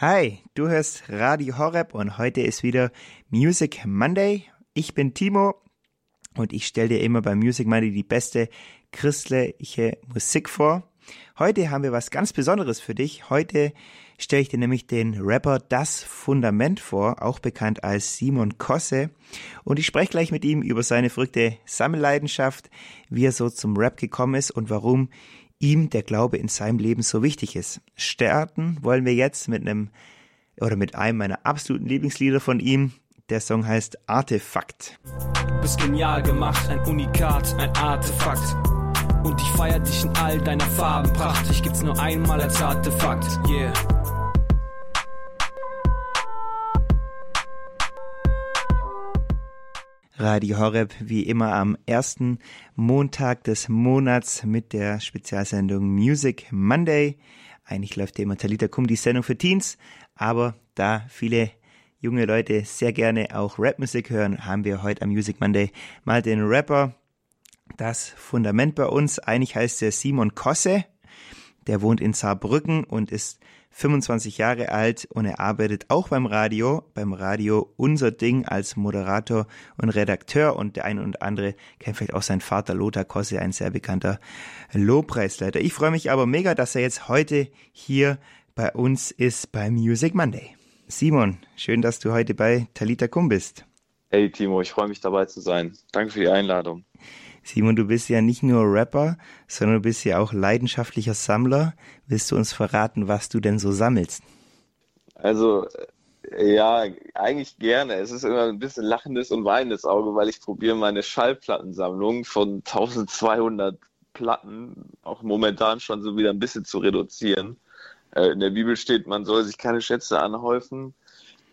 Hi, du hörst Radio Horeb und heute ist wieder Music Monday. Ich bin Timo und ich stelle dir immer bei Music Monday die beste christliche Musik vor. Heute haben wir was ganz Besonderes für dich. Heute stelle ich dir nämlich den Rapper Das Fundament vor, auch bekannt als Simon Kosse. Und ich spreche gleich mit ihm über seine verrückte Sammelleidenschaft, wie er so zum Rap gekommen ist und warum ihm der Glaube in seinem Leben so wichtig ist. Starten wollen wir jetzt mit einem oder mit einem meiner absoluten Lieblingslieder von ihm. Der Song heißt Artefakt. Du bist genial gemacht, ein Unikat, ein Artefakt. Und ich feier dich in all deiner Farbenpracht. Ich gibt's nur einmal als Artefakt, yeah. Radio Horeb wie immer am ersten Montag des Monats mit der Spezialsendung Music Monday. Eigentlich läuft immer Talita Kum die Sendung für Teens, aber da viele junge Leute sehr gerne auch Rapmusik hören, haben wir heute am Music Monday mal den Rapper das Fundament bei uns. Eigentlich heißt er Simon Kosse. Der wohnt in Saarbrücken und ist 25 Jahre alt und er arbeitet auch beim Radio, beim Radio Unser Ding als Moderator und Redakteur und der eine und andere kennt vielleicht auch seinen Vater Lothar Kosse, ein sehr bekannter Lobpreisleiter. Ich freue mich aber mega, dass er jetzt heute hier bei uns ist bei Music Monday. Simon, schön, dass du heute bei Talita Kum bist. Hey Timo, ich freue mich dabei zu sein. Danke für die Einladung. Simon, du bist ja nicht nur Rapper, sondern du bist ja auch leidenschaftlicher Sammler. Willst du uns verraten, was du denn so sammelst? Also, äh, ja, eigentlich gerne. Es ist immer ein bisschen lachendes und weinendes Auge, weil ich probiere meine Schallplattensammlung von 1200 Platten auch momentan schon so wieder ein bisschen zu reduzieren. Äh, in der Bibel steht, man soll sich keine Schätze anhäufen.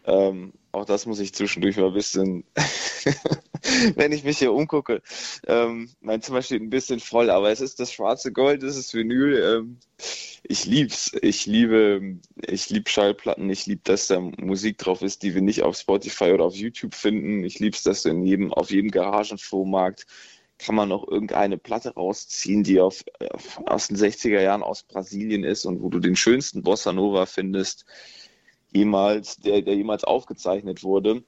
Ähm, auch das muss ich zwischendurch mal ein bisschen wenn ich mich hier umgucke. Ähm, mein Zimmer steht ein bisschen voll, aber es ist das schwarze Gold, es ist Vinyl. Ähm, ich lieb's. Ich liebe, ich liebe Schallplatten. Ich liebe, dass da Musik drauf ist, die wir nicht auf Spotify oder auf YouTube finden. Ich lieb's, dass in jedem, auf jedem Garagenflohmarkt kann man noch irgendeine Platte rausziehen, die auf, auf, aus den 60er Jahren aus Brasilien ist und wo du den schönsten Bossa Nova findest, jemals, der, der jemals aufgezeichnet wurde.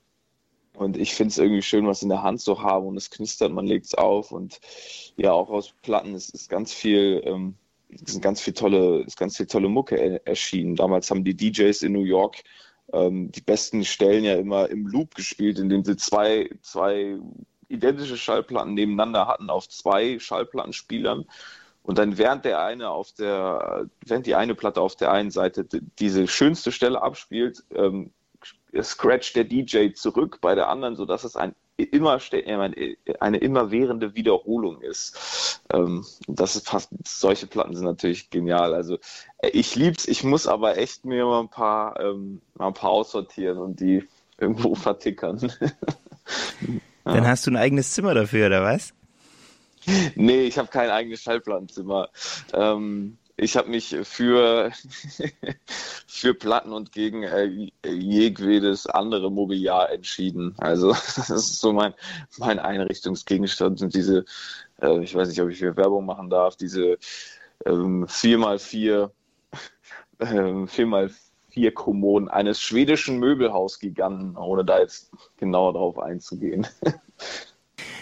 Und ich finde es irgendwie schön, was in der Hand zu haben und es knistert, man legt es auf und ja, auch aus Platten ist, ist ganz viel, ähm, sind ganz viel tolle, ist ganz viel tolle Mucke er, erschienen. Damals haben die DJs in New York ähm, die besten Stellen ja immer im Loop gespielt, indem sie zwei, zwei identische Schallplatten nebeneinander hatten auf zwei Schallplattenspielern. Und dann während der eine auf der, während die eine Platte auf der einen Seite diese schönste Stelle abspielt, ähm, scratcht der DJ zurück bei der anderen, sodass es ein immer eine immerwährende Wiederholung ist. Ähm, das ist fast, solche Platten sind natürlich genial. Also äh, ich lieb's, ich muss aber echt mir mal ein paar, ähm, mal ein paar aussortieren und die irgendwo vertickern. Dann hast du ein eigenes Zimmer dafür, oder was? Nee, ich habe kein eigenes Schallplattenzimmer. Ähm, ich habe mich für, für Platten und gegen äh, jedes andere Mobiliar entschieden. Also das ist so mein, mein Einrichtungsgegenstand sind diese, äh, ich weiß nicht, ob ich hier Werbung machen darf, diese ähm, 4x4 äh, 4x4 Kommoden eines schwedischen Möbelhausgiganten, ohne da jetzt genauer drauf einzugehen.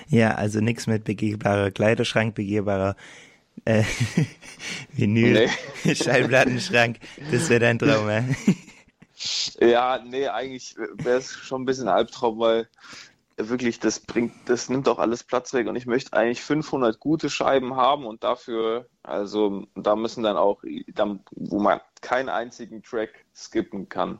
Ja, also nichts mit begehbarer Kleiderschrank, begehbarer äh, Vinyl, nee. Schallplattenschrank, das wäre dein Traum, ja? Ja, nee, eigentlich wäre es schon ein bisschen ein Albtraum, weil wirklich, das bringt, das nimmt auch alles Platz weg und ich möchte eigentlich 500 gute Scheiben haben und dafür, also da müssen dann auch, wo man keinen einzigen Track skippen kann.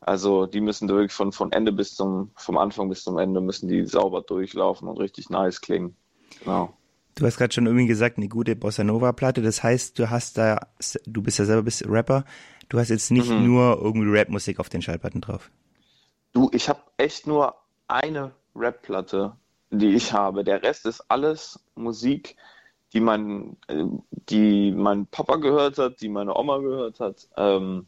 Also die müssen wirklich von, von Ende bis zum, vom Anfang bis zum Ende müssen die sauber durchlaufen und richtig nice klingen. Genau. Du hast gerade schon irgendwie gesagt, eine gute Bossa Nova Platte. Das heißt, du hast da, du bist ja selber bist Rapper. Du hast jetzt nicht mhm. nur irgendwie Rap-Musik auf den Schallplatten drauf. Du, ich habe echt nur eine Rap-Platte, die ich habe. Der Rest ist alles Musik, die mein, die mein Papa gehört hat, die meine Oma gehört hat. Ähm,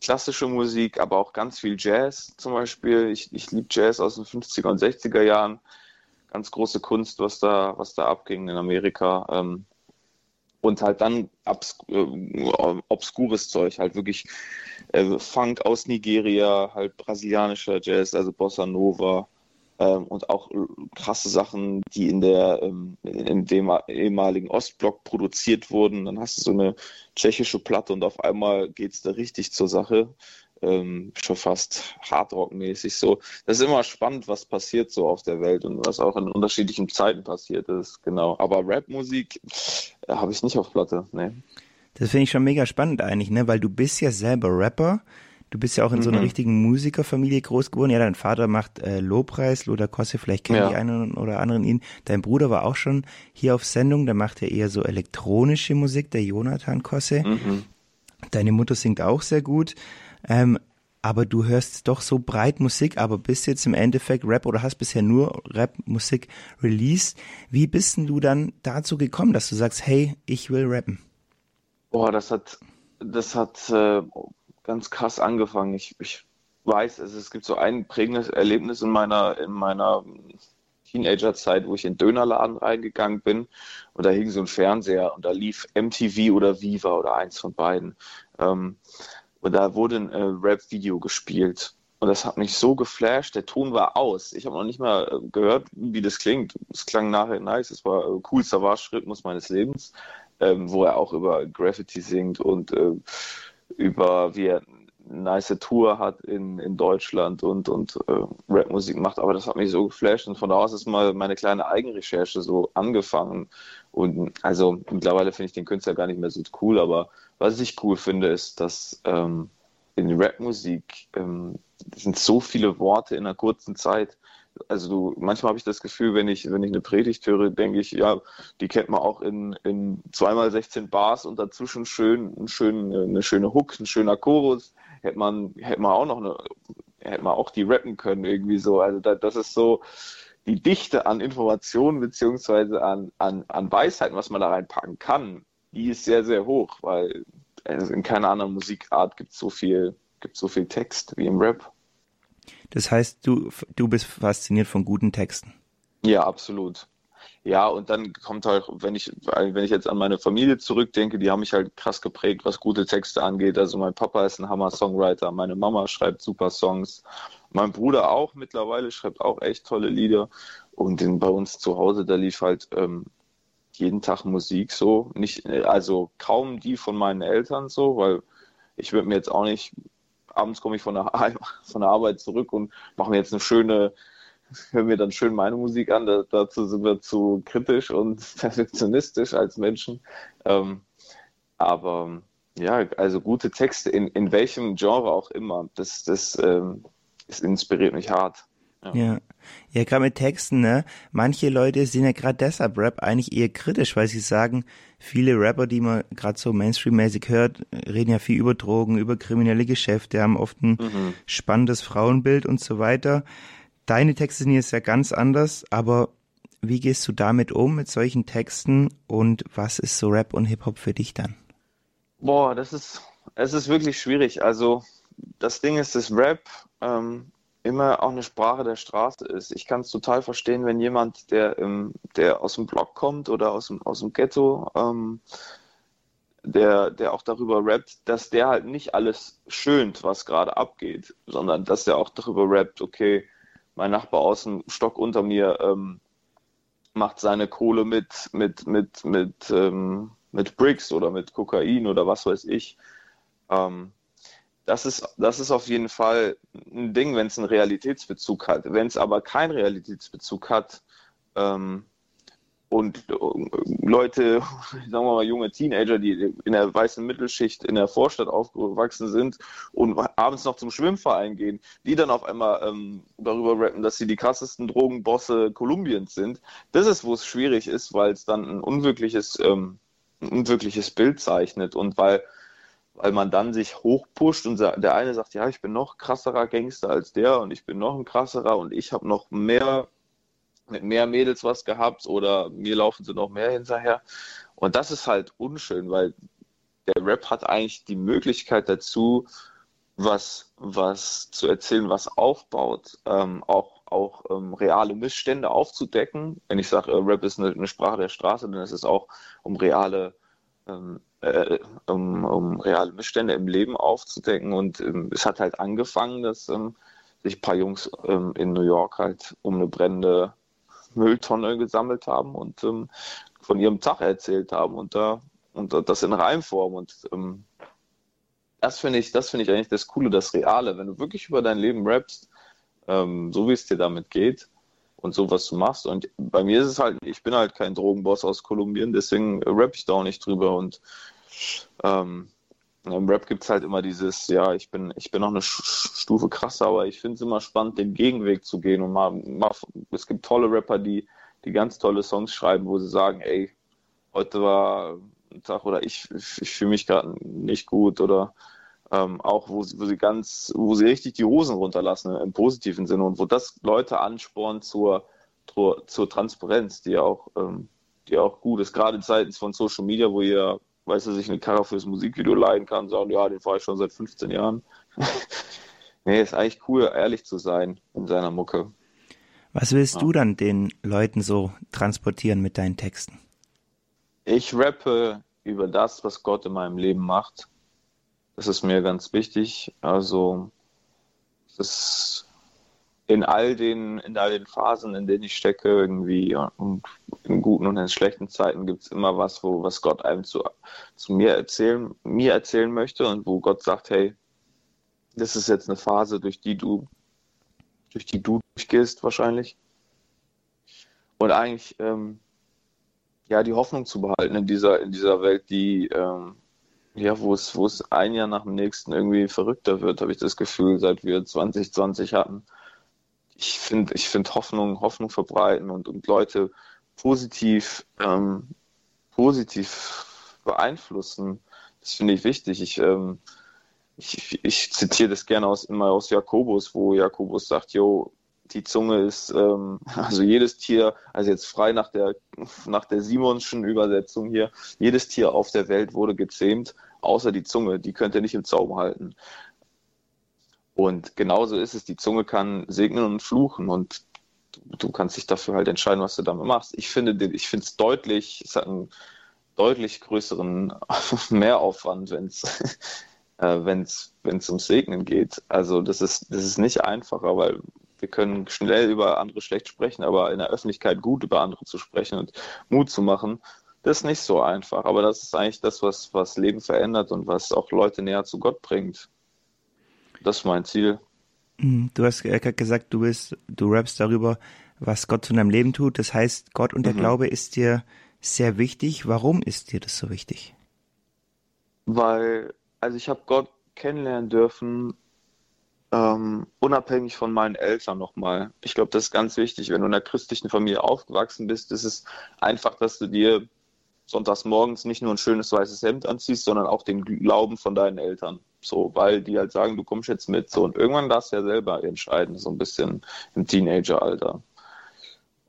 klassische Musik, aber auch ganz viel Jazz zum Beispiel. Ich, ich liebe Jazz aus den 50er und 60er Jahren ganz große Kunst, was da, was da abging in Amerika. Ähm, und halt dann obs äh, obskures Zeug, halt wirklich äh, Funk aus Nigeria, halt brasilianischer Jazz, also Bossa Nova ähm, und auch krasse Sachen, die in der ähm, in dem ehemaligen Ostblock produziert wurden. Dann hast du so eine tschechische Platte und auf einmal geht es da richtig zur Sache. Ähm, schon fast Hardrock-mäßig so. Das ist immer spannend, was passiert so auf der Welt und was auch in unterschiedlichen Zeiten passiert ist, genau. Aber Rap-Musik äh, habe ich nicht auf Platte, ne. Das finde ich schon mega spannend eigentlich, ne, weil du bist ja selber Rapper Du bist ja auch in mhm. so einer mhm. richtigen Musikerfamilie groß geworden. Ja, dein Vater macht äh, Lobpreis, Lothar Kosse, vielleicht kennen ja. die einen oder anderen ihn. Dein Bruder war auch schon hier auf Sendung, der macht ja eher so elektronische Musik, der Jonathan Kosse. Mhm. Deine Mutter singt auch sehr gut. Ähm, aber du hörst doch so breit Musik, aber bist jetzt im Endeffekt Rap oder hast bisher nur Rap-Musik released. Wie bist denn du dann dazu gekommen, dass du sagst, hey, ich will rappen? Boah, das hat, das hat äh, ganz krass angefangen. Ich, ich weiß, es, es gibt so ein prägendes Erlebnis in meiner, in meiner Teenagerzeit, wo ich in den Dönerladen reingegangen bin und da hing so ein Fernseher und da lief MTV oder Viva oder eins von beiden. Ähm, und da wurde ein äh, Rap-Video gespielt. Und das hat mich so geflasht. Der Ton war aus. Ich habe noch nicht mal äh, gehört, wie das klingt. Es klang nachher nice. Es war äh, coolster Waschrhythmus meines Lebens, ähm, wo er auch über Graffiti singt und äh, über wie er eine nice Tour hat in, in Deutschland und, und äh, Rapmusik macht. Aber das hat mich so geflasht und von da aus ist mal meine kleine Eigenrecherche so angefangen. Und also mittlerweile finde ich den Künstler gar nicht mehr so cool, aber was ich cool finde, ist, dass ähm, in Rapmusik ähm, sind so viele Worte in einer kurzen Zeit also du, manchmal habe ich das Gefühl, wenn ich, wenn ich eine Predigt höre, denke ich, ja, die kennt man auch in, in zweimal 16 Bars und dazwischen schön, schön, eine schöne Hook, ein schöner Chorus. Hätte man, hätte man auch noch eine, hätte man auch die rappen können, irgendwie so. Also da, das ist so die Dichte an Informationen beziehungsweise an, an, an Weisheiten, was man da reinpacken kann, die ist sehr, sehr hoch, weil also in keiner anderen Musikart gibt es so viel, gibt so viel Text wie im Rap. Das heißt, du, du bist fasziniert von guten Texten. Ja, absolut. Ja, und dann kommt halt, wenn ich, wenn ich jetzt an meine Familie zurückdenke, die haben mich halt krass geprägt, was gute Texte angeht. Also mein Papa ist ein Hammer-Songwriter, meine Mama schreibt super Songs, mein Bruder auch mittlerweile schreibt auch echt tolle Lieder. Und in, bei uns zu Hause, da lief halt ähm, jeden Tag Musik so. Nicht, also kaum die von meinen Eltern so, weil ich würde mir jetzt auch nicht abends komme ich von der, von der Arbeit zurück und mache mir jetzt eine schöne, höre mir dann schön meine Musik an. Da, dazu sind wir zu kritisch und perfektionistisch als Menschen. Ähm, aber ja, also gute Texte in, in welchem Genre auch immer, das, das, ähm, das inspiriert mich hart. Ja, ja, ja gerade mit Texten, ne? Manche Leute sind ja gerade deshalb Rap eigentlich eher kritisch, weil sie sagen, viele Rapper, die man gerade so Mainstream-mäßig hört, reden ja viel über Drogen, über kriminelle Geschäfte, haben oft ein mhm. spannendes Frauenbild und so weiter. Deine Texte sind jetzt ja ganz anders, aber wie gehst du damit um, mit solchen Texten und was ist so Rap und Hip-Hop für dich dann? Boah, das ist, es ist wirklich schwierig. Also, das Ding ist, das Rap ähm, immer auch eine Sprache der Straße ist. Ich kann es total verstehen, wenn jemand, der, ähm, der aus dem Block kommt oder aus dem, aus dem Ghetto, ähm, der, der auch darüber rappt, dass der halt nicht alles schönt, was gerade abgeht, sondern dass der auch darüber rappt, okay, mein Nachbar aus dem Stock unter mir ähm, macht seine Kohle mit, mit, mit, mit, ähm, mit Bricks oder mit Kokain oder was weiß ich. Ähm, das ist, das ist auf jeden Fall ein Ding, wenn es einen Realitätsbezug hat. Wenn es aber keinen Realitätsbezug hat ähm, und äh, Leute, sagen wir mal junge Teenager, die in der weißen Mittelschicht in der Vorstadt aufgewachsen sind und abends noch zum Schwimmverein gehen, die dann auf einmal ähm, darüber rappen, dass sie die krassesten Drogenbosse Kolumbiens sind, das ist, wo es schwierig ist, weil es dann ein unwirkliches, ähm, ein unwirkliches Bild zeichnet und weil weil man dann sich hochpusht und der eine sagt, ja, ich bin noch krasserer Gangster als der und ich bin noch ein krasserer und ich habe noch mehr mit mehr Mädels was gehabt oder mir laufen sie noch mehr hinterher. Und das ist halt unschön, weil der Rap hat eigentlich die Möglichkeit dazu, was, was zu erzählen, was aufbaut, ähm, auch, auch ähm, reale Missstände aufzudecken. Wenn ich sage, äh, Rap ist eine, eine, Sprache der Straße, dann ist es auch um reale ähm, äh, um, um reale Missstände im Leben aufzudecken. Und ähm, es hat halt angefangen, dass ähm, sich ein paar Jungs ähm, in New York halt um eine brennende Mülltonne gesammelt haben und ähm, von ihrem Tag erzählt haben und da und das in Reimform und ähm, das finde ich, das finde ich eigentlich das Coole, das Reale, wenn du wirklich über dein Leben rappst, ähm, so wie es dir damit geht und so was du machst. Und bei mir ist es halt, ich bin halt kein Drogenboss aus Kolumbien, deswegen rapp ich da auch nicht drüber und ähm, im Rap gibt es halt immer dieses, ja, ich bin, ich bin noch eine Stufe krasser, aber ich finde es immer spannend, den Gegenweg zu gehen. Und mal, mal, es gibt tolle Rapper, die, die ganz tolle Songs schreiben, wo sie sagen, ey, heute war ein Tag oder ich, ich fühle mich gerade nicht gut oder ähm, auch wo sie, wo sie ganz, wo sie richtig die Hosen runterlassen im positiven Sinne und wo das Leute anspornt zur, zur, zur Transparenz, die auch, ähm, die auch gut ist, gerade in Zeiten von Social Media, wo ihr weiß er sich eine Karre fürs Musikvideo leihen kann, sagen, ja, den fahre ich schon seit 15 Jahren. nee, ist eigentlich cool, ehrlich zu sein in seiner Mucke. Was willst ja. du dann den Leuten so transportieren mit deinen Texten? Ich rappe über das, was Gott in meinem Leben macht. Das ist mir ganz wichtig. Also, das in all den, in all den Phasen, in denen ich stecke, irgendwie und in guten und in schlechten Zeiten gibt es immer was, wo was Gott einem zu, zu mir erzählen, mir erzählen möchte und wo Gott sagt, hey, das ist jetzt eine Phase, durch die du, durch die du durchgehst wahrscheinlich. Und eigentlich ähm, ja die Hoffnung zu behalten in dieser, in dieser Welt, die ähm, ja, wo es, wo es ein Jahr nach dem nächsten irgendwie verrückter wird, habe ich das Gefühl, seit wir 2020 hatten ich finde, ich finde Hoffnung, Hoffnung verbreiten und, und Leute positiv, ähm, positiv beeinflussen. Das finde ich wichtig. Ich, ähm, ich, ich zitiere das gerne aus, immer aus Jakobus, wo Jakobus sagt, jo, die Zunge ist, ähm, also jedes Tier, also jetzt frei nach der, nach der Simonschen Übersetzung hier, jedes Tier auf der Welt wurde gezähmt, außer die Zunge, die könnt ihr nicht im Zaum halten. Und genauso ist es, die Zunge kann segnen und fluchen und du, kannst dich dafür halt entscheiden, was du damit machst. Ich finde ich es deutlich, es hat einen deutlich größeren Mehraufwand, wenn es äh, wenn's, wenn's ums Segnen geht. Also das ist, das ist nicht einfacher, weil wir können schnell über andere schlecht sprechen, aber in der Öffentlichkeit gut über andere zu sprechen und Mut zu machen, das ist nicht so einfach. Aber das ist eigentlich das, was, was Leben verändert und was auch Leute näher zu Gott bringt. Das ist mein Ziel. Mhm. Du hast gesagt, du bist, du rappst darüber, was Gott zu deinem Leben tut. Das heißt, Gott und der mhm. Glaube ist dir sehr wichtig. Warum ist dir das so wichtig? Weil, also ich habe Gott kennenlernen dürfen, ähm, unabhängig von meinen Eltern nochmal. Ich glaube, das ist ganz wichtig. Wenn du in einer christlichen Familie aufgewachsen bist, ist es einfach, dass du dir sonntags morgens nicht nur ein schönes weißes Hemd anziehst, sondern auch den Glauben von deinen Eltern. So, weil die halt sagen, du kommst jetzt mit. So, und irgendwann darfst du ja selber entscheiden, so ein bisschen im Teenageralter.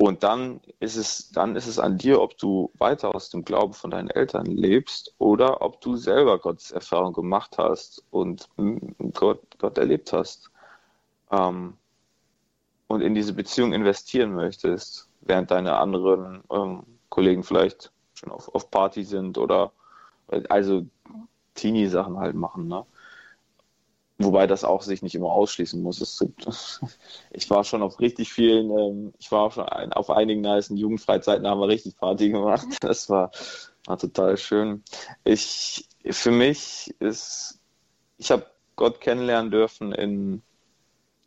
Und dann ist es, dann ist es an dir, ob du weiter aus dem Glauben von deinen Eltern lebst oder ob du selber Gottes Erfahrung gemacht hast und Gott, Gott erlebt hast. Ähm, und in diese Beziehung investieren möchtest, während deine anderen ähm, Kollegen vielleicht schon auf, auf Party sind oder also Teenie-Sachen halt machen. Ne? Wobei das auch sich nicht immer ausschließen muss. Es, ich war schon auf richtig vielen, ähm, ich war schon auf einigen nice Jugendfreizeiten, haben wir richtig Party gemacht. Das war, war total schön. Ich, für mich ist, ich habe Gott kennenlernen dürfen in,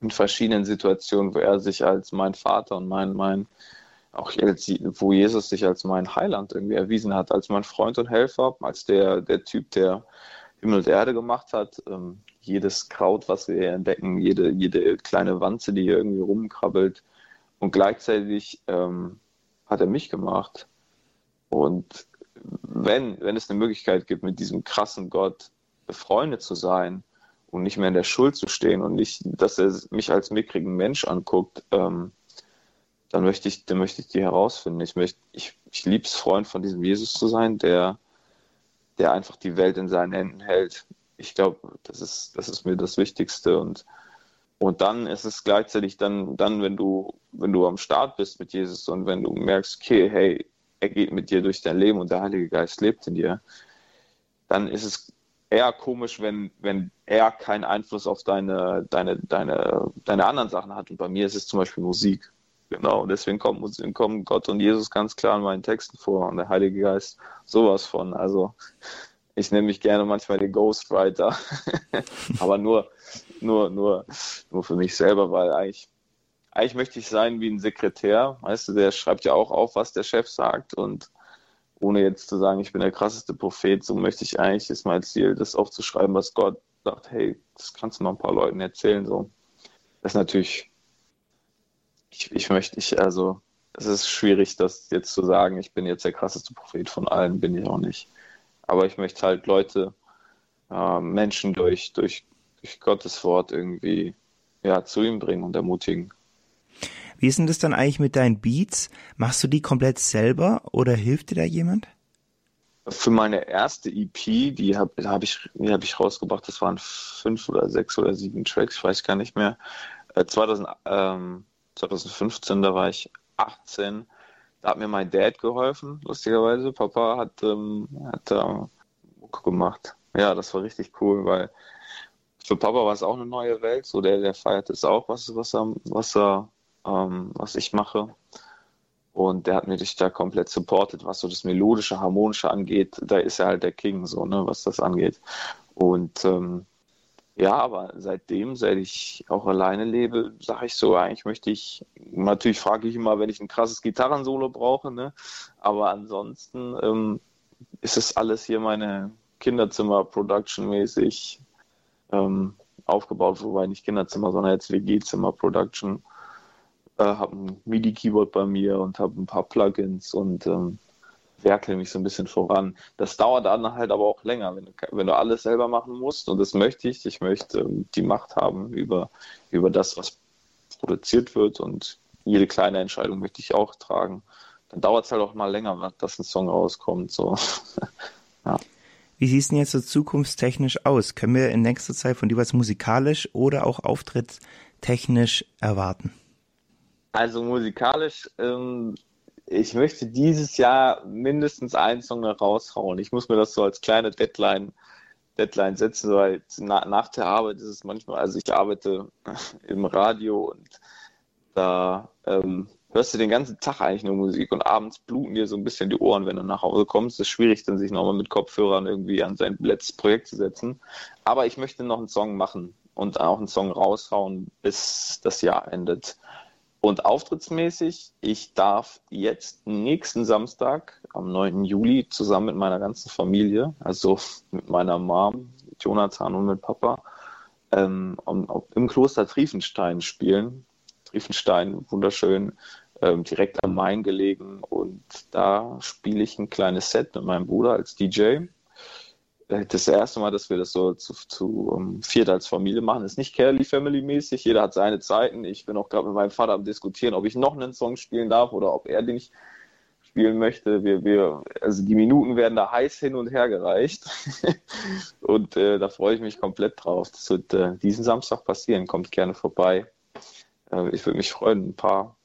in verschiedenen Situationen, wo er sich als mein Vater und mein, mein, auch wo Jesus sich als mein Heiland irgendwie erwiesen hat, als mein Freund und Helfer, als der, der Typ, der Himmel und Erde gemacht hat. Ähm, jedes Kraut, was wir hier entdecken, jede, jede kleine Wanze, die hier irgendwie rumkrabbelt. Und gleichzeitig ähm, hat er mich gemacht. Und wenn, wenn es eine Möglichkeit gibt, mit diesem krassen Gott befreundet zu sein und nicht mehr in der Schuld zu stehen und nicht, dass er mich als mickrigen Mensch anguckt, ähm, dann möchte ich, dann möchte ich die herausfinden. Ich möchte, ich, ich liebe es, Freund von diesem Jesus zu sein, der, der einfach die Welt in seinen Händen hält. Ich glaube, das ist, das ist mir das Wichtigste und, und dann ist es gleichzeitig dann, dann, wenn du, wenn du am Start bist mit Jesus und wenn du merkst, okay, hey, er geht mit dir durch dein Leben und der Heilige Geist lebt in dir, dann ist es eher komisch, wenn, wenn er keinen Einfluss auf deine, deine, deine, deine anderen Sachen hat. Und bei mir ist es zum Beispiel Musik. Genau, deswegen kommt, kommen Gott und Jesus ganz klar in meinen Texten vor und der Heilige Geist sowas von. Also ich nenne mich gerne manchmal den Ghostwriter, aber nur, nur, nur, nur für mich selber, weil eigentlich, eigentlich möchte ich sein wie ein Sekretär. Weißt du, der schreibt ja auch auf, was der Chef sagt und ohne jetzt zu sagen, ich bin der krasseste Prophet, so möchte ich eigentlich, ist mein Ziel, das aufzuschreiben, was Gott sagt, hey, das kannst du noch ein paar Leuten erzählen, so. Das ist natürlich, ich, ich möchte, ich, also, es ist schwierig, das jetzt zu sagen, ich bin jetzt der krasseste Prophet von allen, bin ich auch nicht. Aber ich möchte halt Leute, äh, Menschen durch, durch, durch Gottes Wort irgendwie ja, zu ihm bringen und ermutigen. Wie ist denn das dann eigentlich mit deinen Beats? Machst du die komplett selber oder hilft dir da jemand? Für meine erste EP, die habe hab ich, hab ich rausgebracht, das waren fünf oder sechs oder sieben Tracks, ich weiß gar nicht mehr. Äh, 2000, ähm, 2015, da war ich 18, da hat mir mein Dad geholfen, lustigerweise. Papa hat, ähm, hat äh, Mucke gemacht. Ja, das war richtig cool, weil für Papa war es auch eine neue Welt. So der, der feiert es auch, was, was er, was er ähm, was ich mache. Und der hat mich da komplett supportet, was so das melodische, harmonische angeht. Da ist er halt der King, so, ne, was das angeht. Und ähm, ja, aber seitdem, seit ich auch alleine lebe, sage ich so, eigentlich möchte ich, natürlich frage ich immer, wenn ich ein krasses Gitarrensolo brauche, ne? Aber ansonsten ähm, ist es alles hier meine Kinderzimmer-Production-mäßig ähm, aufgebaut, wobei nicht Kinderzimmer, sondern jetzt WG-Zimmer-Production äh, habe ein MIDI-Keyboard bei mir und habe ein paar Plugins und ähm, werkel mich so ein bisschen voran. Das dauert dann halt aber auch länger, wenn du, wenn du alles selber machen musst und das möchte ich. Ich möchte ähm, die Macht haben über, über das, was produziert wird und jede kleine Entscheidung möchte ich auch tragen. Dann dauert es halt auch mal länger, dass ein Song rauskommt. So. ja. Wie sieht es denn jetzt so zukunftstechnisch aus? Können wir in nächster Zeit von dir was musikalisch oder auch auftrittstechnisch erwarten? Also musikalisch, ähm, ich möchte dieses Jahr mindestens einen Song raushauen. Ich muss mir das so als kleine Deadline, Deadline setzen, weil na, nach der Arbeit ist es manchmal, also ich arbeite im Radio und da ähm, hörst du den ganzen Tag eigentlich nur Musik und abends bluten dir so ein bisschen die Ohren, wenn du nach Hause kommst. Es ist schwierig, dann sich nochmal mit Kopfhörern irgendwie an sein letztes Projekt zu setzen. Aber ich möchte noch einen Song machen und auch einen Song raushauen, bis das Jahr endet. Und auftrittsmäßig, ich darf jetzt nächsten Samstag, am 9. Juli, zusammen mit meiner ganzen Familie, also mit meiner Mom, Jonathan und mit Papa, ähm, im Kloster Triefenstein spielen. Triefenstein, wunderschön, ähm, direkt am Main gelegen. Und da spiele ich ein kleines Set mit meinem Bruder als DJ das erste Mal, dass wir das so zu, zu um, viert als Familie machen. ist nicht Kelly Family mäßig. Jeder hat seine Zeiten. Ich bin auch gerade mit meinem Vater am diskutieren, ob ich noch einen Song spielen darf oder ob er den nicht spielen möchte. Wir, wir, also die Minuten werden da heiß hin und her gereicht. und äh, da freue ich mich komplett drauf. Das wird äh, diesen Samstag passieren. Kommt gerne vorbei. Äh, ich würde mich freuen, ein paar,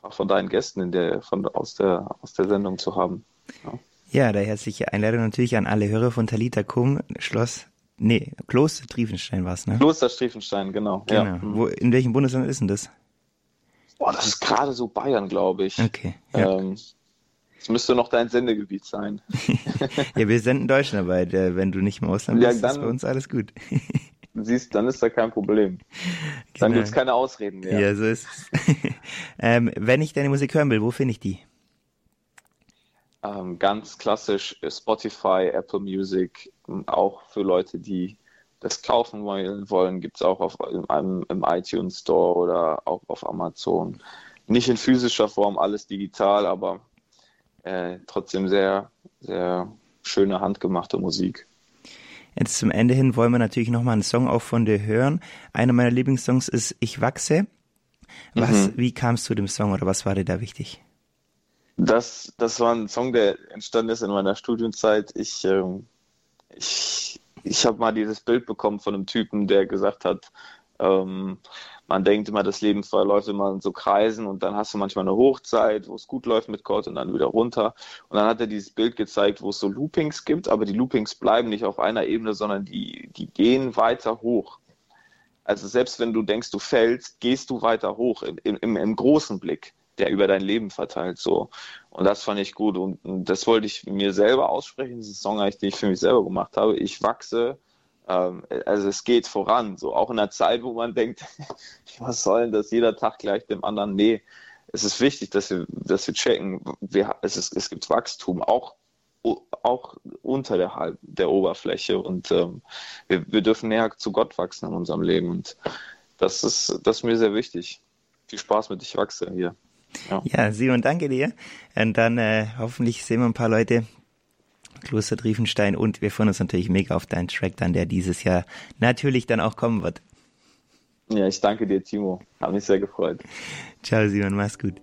paar, von deinen Gästen der, von, aus, der, aus der Sendung zu haben. Ja. Ja, der herzliche Einladung natürlich an alle Hörer von Talita Kum, Schloss, nee, Kloster Triefenstein war es, ne? Kloster Triefenstein, genau. genau. Ja. Wo, in welchem Bundesland ist denn das? Boah, das ist gerade so Bayern, glaube ich. Okay. Ja. Ähm, das müsste noch dein Sendegebiet sein. ja, wir senden Deutschlandweit. Wenn du nicht im Ausland ja, bist, dann, ist bei uns alles gut. siehst, dann ist da kein Problem. Dann genau. gibt es keine Ausreden mehr. Ja, so ist es. ähm, wenn ich deine Musik hören will, wo finde ich die? Ähm, ganz klassisch Spotify, Apple Music, auch für Leute, die das kaufen wollen, gibt es auch auf, im, im iTunes Store oder auch auf Amazon. Nicht in physischer Form, alles digital, aber äh, trotzdem sehr, sehr schöne handgemachte Musik. Jetzt zum Ende hin wollen wir natürlich nochmal einen Song auch von dir hören. Einer meiner Lieblingssongs ist Ich wachse. Was, mhm. wie kamst du zu dem Song oder was war dir da wichtig? Das, das war ein Song, der entstanden ist in meiner Studienzeit. Ich, ähm, ich, ich habe mal dieses Bild bekommen von einem Typen, der gesagt hat, ähm, man denkt immer, das Leben verläuft immer in so Kreisen und dann hast du manchmal eine Hochzeit, wo es gut läuft mit Gott und dann wieder runter. Und dann hat er dieses Bild gezeigt, wo es so Loopings gibt, aber die Loopings bleiben nicht auf einer Ebene, sondern die, die gehen weiter hoch. Also selbst wenn du denkst, du fällst, gehst du weiter hoch im, im, im großen Blick, der über dein Leben verteilt. So. Und das fand ich gut. Und, und das wollte ich mir selber aussprechen. Das ist ein Song, den ich für mich selber gemacht habe. Ich wachse ähm, also es geht voran, so auch in einer Zeit, wo man denkt, was soll denn das jeder Tag gleich dem anderen? Nee, es ist wichtig, dass wir, dass wir checken, wir, es, ist, es gibt Wachstum, auch, auch unter der, der Oberfläche und ähm, wir, wir dürfen näher zu Gott wachsen in unserem Leben und das ist, das ist mir sehr wichtig. Viel Spaß mit Ich wachse hier. Ja. ja, Simon, danke dir. Und dann äh, hoffentlich sehen wir ein paar Leute Kloster Triefenstein und wir freuen uns natürlich mega auf deinen Track dann, der dieses Jahr natürlich dann auch kommen wird. Ja, ich danke dir, Timo. Hat mich sehr gefreut. Ciao, Simon, mach's gut.